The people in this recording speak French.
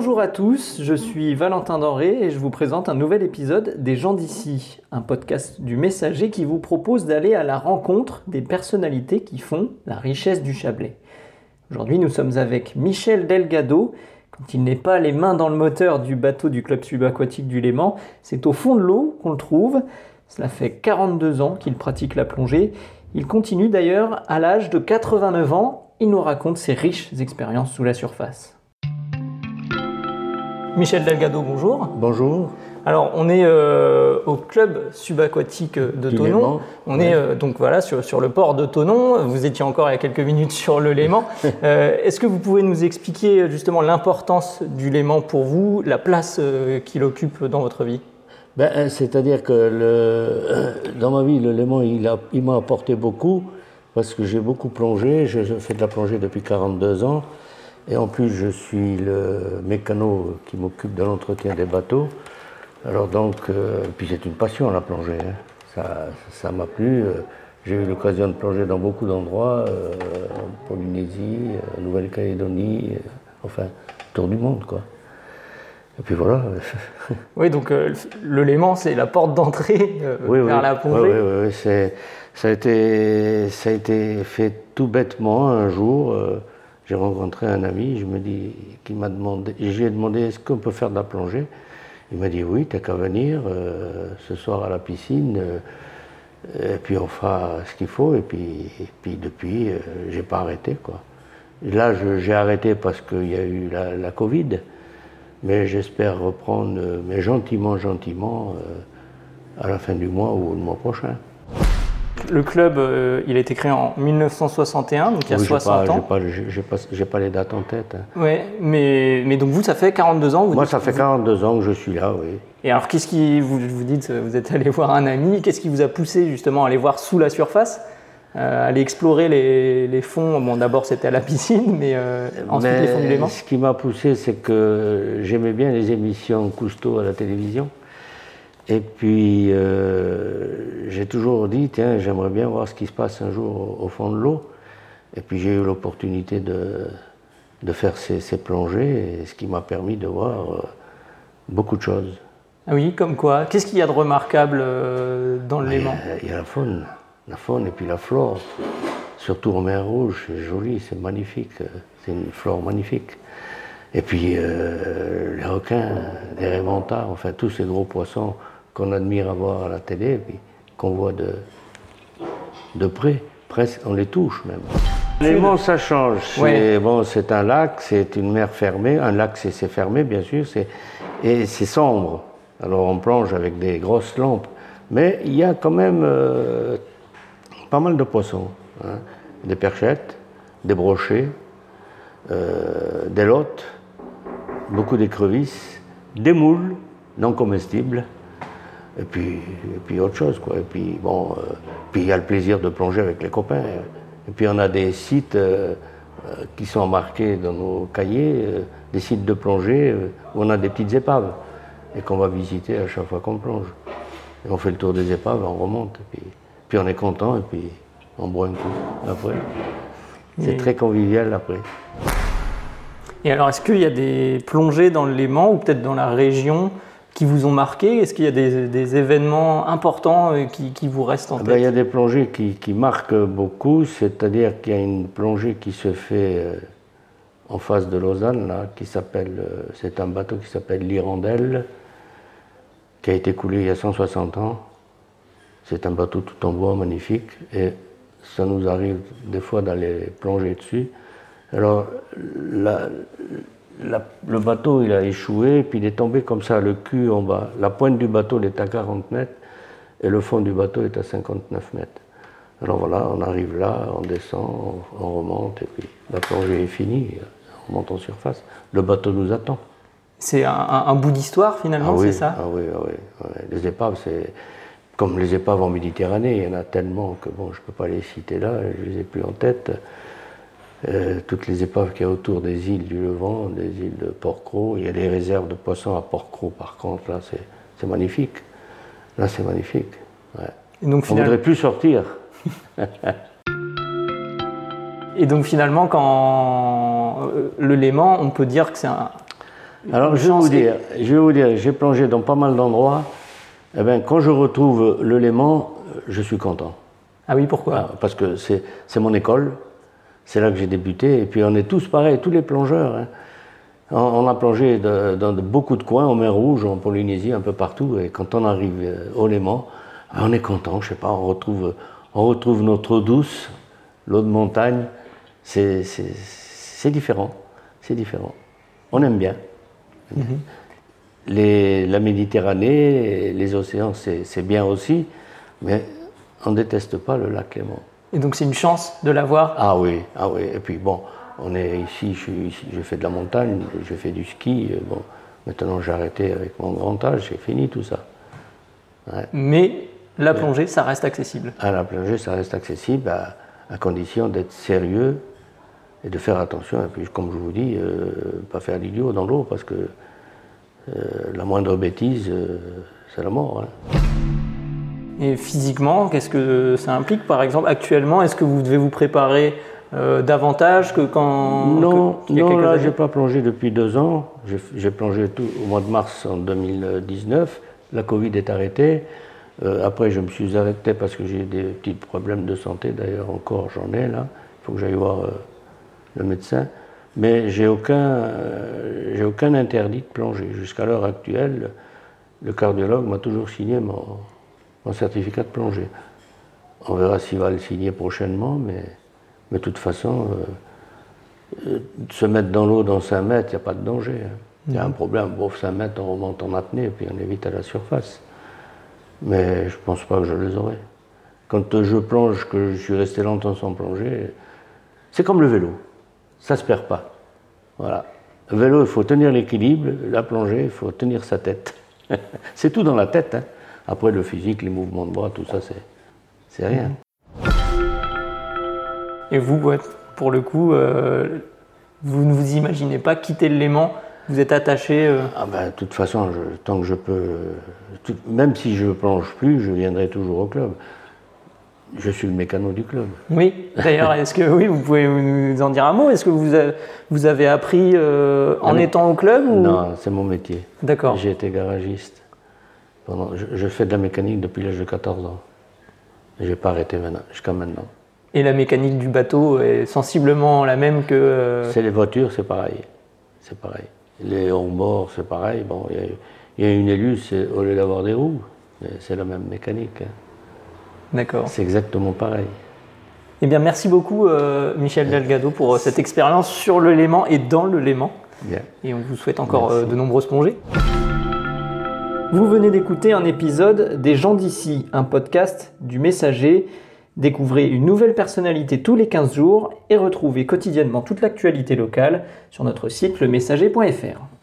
Bonjour à tous, je suis Valentin Denré et je vous présente un nouvel épisode des gens d'ici, un podcast du Messager qui vous propose d'aller à la rencontre des personnalités qui font la richesse du Chablais. Aujourd'hui, nous sommes avec Michel Delgado. Quand il n'est pas les mains dans le moteur du bateau du club subaquatique du Léman, c'est au fond de l'eau qu'on le trouve. Cela fait 42 ans qu'il pratique la plongée. Il continue d'ailleurs à l'âge de 89 ans. Il nous raconte ses riches expériences sous la surface. Michel Delgado, bonjour. Bonjour. Alors, on est euh, au club subaquatique de Du Tonon. Léman, On ouais. est euh, donc voilà sur, sur le port de Tonon. Vous étiez encore il y a quelques minutes sur le Léman. Euh, Est-ce que vous pouvez nous expliquer justement l'importance du Léman pour vous, la place qu'il occupe dans votre vie? Ben, C'est-à-dire que le, dans ma vie, le Léman, il m'a apporté beaucoup parce que j'ai beaucoup plongé. Je, je fais de la plongée depuis 42 ans. Et en plus, je suis le mécano qui m'occupe de l'entretien des bateaux. Alors donc, euh, puis c'est une passion la plongée. hein. Ça ça m'a plu. Euh, J'ai eu l'occasion de plonger dans beaucoup d'endroits, euh, en Polynésie, euh, Nouvelle-Calédonie, enfin, tour du monde quoi. Et puis voilà. Oui, donc le Léman, c'est la porte d'entrée oui, vers oui. la plongée. Oui, oui, oui, ça, a été, ça a été fait tout bêtement un jour. J'ai rencontré un ami, je me dis, m'a demandé, lui ai demandé est-ce qu'on peut faire de la plongée? Il m'a dit oui, t'as qu'à venir euh, ce soir à la piscine. euh, et puis on fera ce qu'il faut. Et puis, depuis, euh, j'ai pas arrêté quoi. Là, j'ai arrêté parce qu'il y a eu la, la Covid. Mais j'espère reprendre, euh, mais gentiment, gentiment, à la fin du mois ou le mois prochain. Le club, euh, il a été créé en 1961, donc il y a Oui, j'ai 60 pas, ans. Pas, j'ai- j'ai pas, les dates en tête. hein. Ouais, mais, mais donc vous, ça fait 42 ans. Vous Moi, dites- ça fait 42 ans que je suis là, oui. Et alors, qu'est-ce qui vous, vous dites, vous êtes allé voir un ami, qu'est-ce qui vous a poussé justement à aller voir sous la surface, euh, aller explorer les, les fonds? Bon, d'abord c'était à la piscine, mais euh, ensuite Mais les fonds du Léman. ce qui m'a poussé, c'est que j'aimais bien les émissions Cousteau à la télévision. Et puis, euh, j'ai toujours dit, tiens, j'aimerais bien voir ce qui se passe un jour au, au fond de l'eau. Et puis, j'ai eu l'opportunité de, de faire ces, ces plongées, et ce qui m'a permis de voir euh, beaucoup de choses. Ah oui, comme quoi Qu'est-ce qu'il y a de remarquable euh, dans le Léman? Euh, Il y a la faune, la faune et puis la flore. Surtout en mer Rouge, c'est joli, c'est magnifique, c'est une flore magnifique. Et puis les requins, les réventards, enfin tous ces gros poissons qu'on admire à voir à la télé, et puis qu'on voit de, de près, presque, on les touche même. Léman, ça change. C'est Ouais. bon, c'est un lac, c'est une mer fermée. Un lac, c'est fermé, bien sûr, et c'est sombre. Alors on plonge avec des grosses lampes. Mais il y a quand même euh, pas mal de poissons. hein. Des perchettes, des brochets, euh, des lottes, beaucoup d'écrevisses, des moules non comestibles, et puis, et puis autre chose. Quoi. Et puis bon, euh, puis il y a le plaisir de plonger avec les copains. Et puis on a des sites euh, euh, qui sont marqués dans nos cahiers, euh, des sites de plongée où on a des petites épaves et qu'on va visiter à chaque fois qu'on plonge. Et on fait le tour des épaves, on remonte, et puis, puis on est content, et puis on boit un coup après. C'est très convivial après. Et alors, est-ce qu'il y a des plongées dans le Léman ou peut-être dans la région qui vous ont marqué Est-ce qu'il y a des, des événements importants euh, qui, qui vous restent en Ah tête ben, il y a des plongées qui, qui marquent beaucoup, c'est-à-dire qu'il y a une plongée qui se fait euh, en face de Lausanne, là, qui s'appelle, euh, c'est un bateau qui s'appelle l'Hirondelle, qui a été coulé il y a 160 ans. C'est un bateau tout en bois magnifique, et ça nous arrive des fois d'aller plonger dessus. Alors, la- la- le bateau, il a échoué, puis il est tombé comme ça, le cul en bas. La pointe du bateau, elle est à 40 mètres, et le fond du bateau est à 59 mètres. Alors voilà, on arrive là, on descend, on, on remonte, et puis la plongée est finie, on remonte en surface. Le bateau nous attend. C'est un, bout d'histoire finalement, oui, c'est ça? ah oui, ah oui, ouais. Les épaves, c'est comme les épaves en Méditerranée, il y en a tellement que bon, je ne peux pas les citer là, je ne les ai plus en tête. Euh, toutes les épaves qu'il y a autour des îles du Levant, des îles de Port-Cros, il y a des réserves de poissons à Port-Cros par contre, là c'est magnifique. Là c'est magnifique. ouais. Et donc, On finalement, voudrait plus sortir. et donc finalement, quand euh, le Léman, on peut dire que c'est un, Alors, je vais, vous dire, je vais vous dire, j'ai plongé dans pas mal d'endroits. Eh ben, quand je retrouve le Léman, je suis content. Ah oui, pourquoi? Ah, Parce que c'est mon école, c'est là que j'ai débuté, et puis on est tous pareils, tous les plongeurs. hein. On, on a plongé de- dans de- beaucoup de coins, en mer Rouge, en Polynésie, un peu partout, et quand on arrive euh, au Léman, ah, on est content, je sais pas, on retrouve, on retrouve notre eau douce, l'eau de montagne, c'est différent, c'est différent. On aime bien. Les- la Méditerranée, les océans, c'est c'est bien aussi, mais on ne déteste pas le lac Léman. Et donc c'est une chance de l'avoir. Ah oui, ah oui. Et puis bon, on est ici, je, ici, je fais de la montagne, je fais du ski. euh, Bon, maintenant j'ai arrêté avec mon grand âge, j'ai fini tout ça. Mais la plongée, ça reste accessible. À la plongée, ça reste accessible à, à condition d'être sérieux et de faire attention. Et puis, comme je vous dis, euh, pas faire l'idiot dans l'eau parce que euh, la moindre bêtise, euh, c'est la mort. hein. Et physiquement, qu'est-ce que ça implique Par exemple, actuellement, est-ce que vous devez vous préparer euh, davantage que quand Non, que- a non là, années j'ai pas plongé depuis deux ans. J'ai- plongé tout au mois de mars en 2019. La Covid est arrêtée. Euh, après, je me suis arrêté parce que j'ai des petits problèmes de santé. D'ailleurs, encore, j'en ai là. Il faut que j'aille voir euh, le médecin. Mais j'ai aucun, j'ai aucun interdit de plonger. Jusqu'à l'heure actuelle, le cardiologue m'a toujours signé mon, mon certificat de plongée. On verra s'il va le signer prochainement, mais, mais de toute façon. euh, euh, se mettre dans l'eau dans 5 mètres, il n'y a pas de danger. hein. Il y a un problème, bon, 5 mètres, on remonte en apnée et puis on est vite à la surface. Mais je ne pense pas que je les aurai. Quand je plonge, que je suis resté longtemps sans plonger, c'est comme le vélo. Ça ne se perd pas. Voilà. Le vélo, il faut tenir l'équilibre. La plongée, il faut tenir sa tête. c'est tout dans la tête. hein. Après, le physique, les mouvements de bras, tout ça, c'est, c'est rien. Et vous, ouais, pour le coup, euh, vous ne vous imaginez pas quitter le Léman Vous êtes attaché euh, Ah ben, de toute façon, je- tant que je peux, tout- même si je ne plonge plus, je viendrai toujours au club. Je suis le mécano du club. Oui, d'ailleurs, est-ce que oui, vous pouvez nous en dire un mot? Est-ce que vous avez, vous avez appris euh, en Ah non. étant au club ou... Non, c'est mon métier. D'accord. J'ai été garagiste. Pendant, je, je fais de la mécanique depuis l'âge de 14 ans. Et j'ai pas arrêté maintenant, jusqu'à maintenant. Et la mécanique du bateau est sensiblement la même que. euh, C'est les voitures, c'est pareil. C'est pareil. Les hors c'est pareil. Bon, il y a- il y, a une élue, c'est au lieu d'avoir des roues, c'est la même mécanique. hein. D'accord. C'est exactement pareil. Eh bien, merci beaucoup, euh, Michel Delgado, pour euh, cette expérience sur le Léman et dans le Léman. Bien. Et on vous souhaite encore euh, de nombreuses plongées. Vous venez d'écouter un épisode des gens d'ici, un podcast du Messager. Découvrez une nouvelle personnalité tous les 15 jours et retrouvez quotidiennement toute l'actualité locale sur notre site lemessager.fr.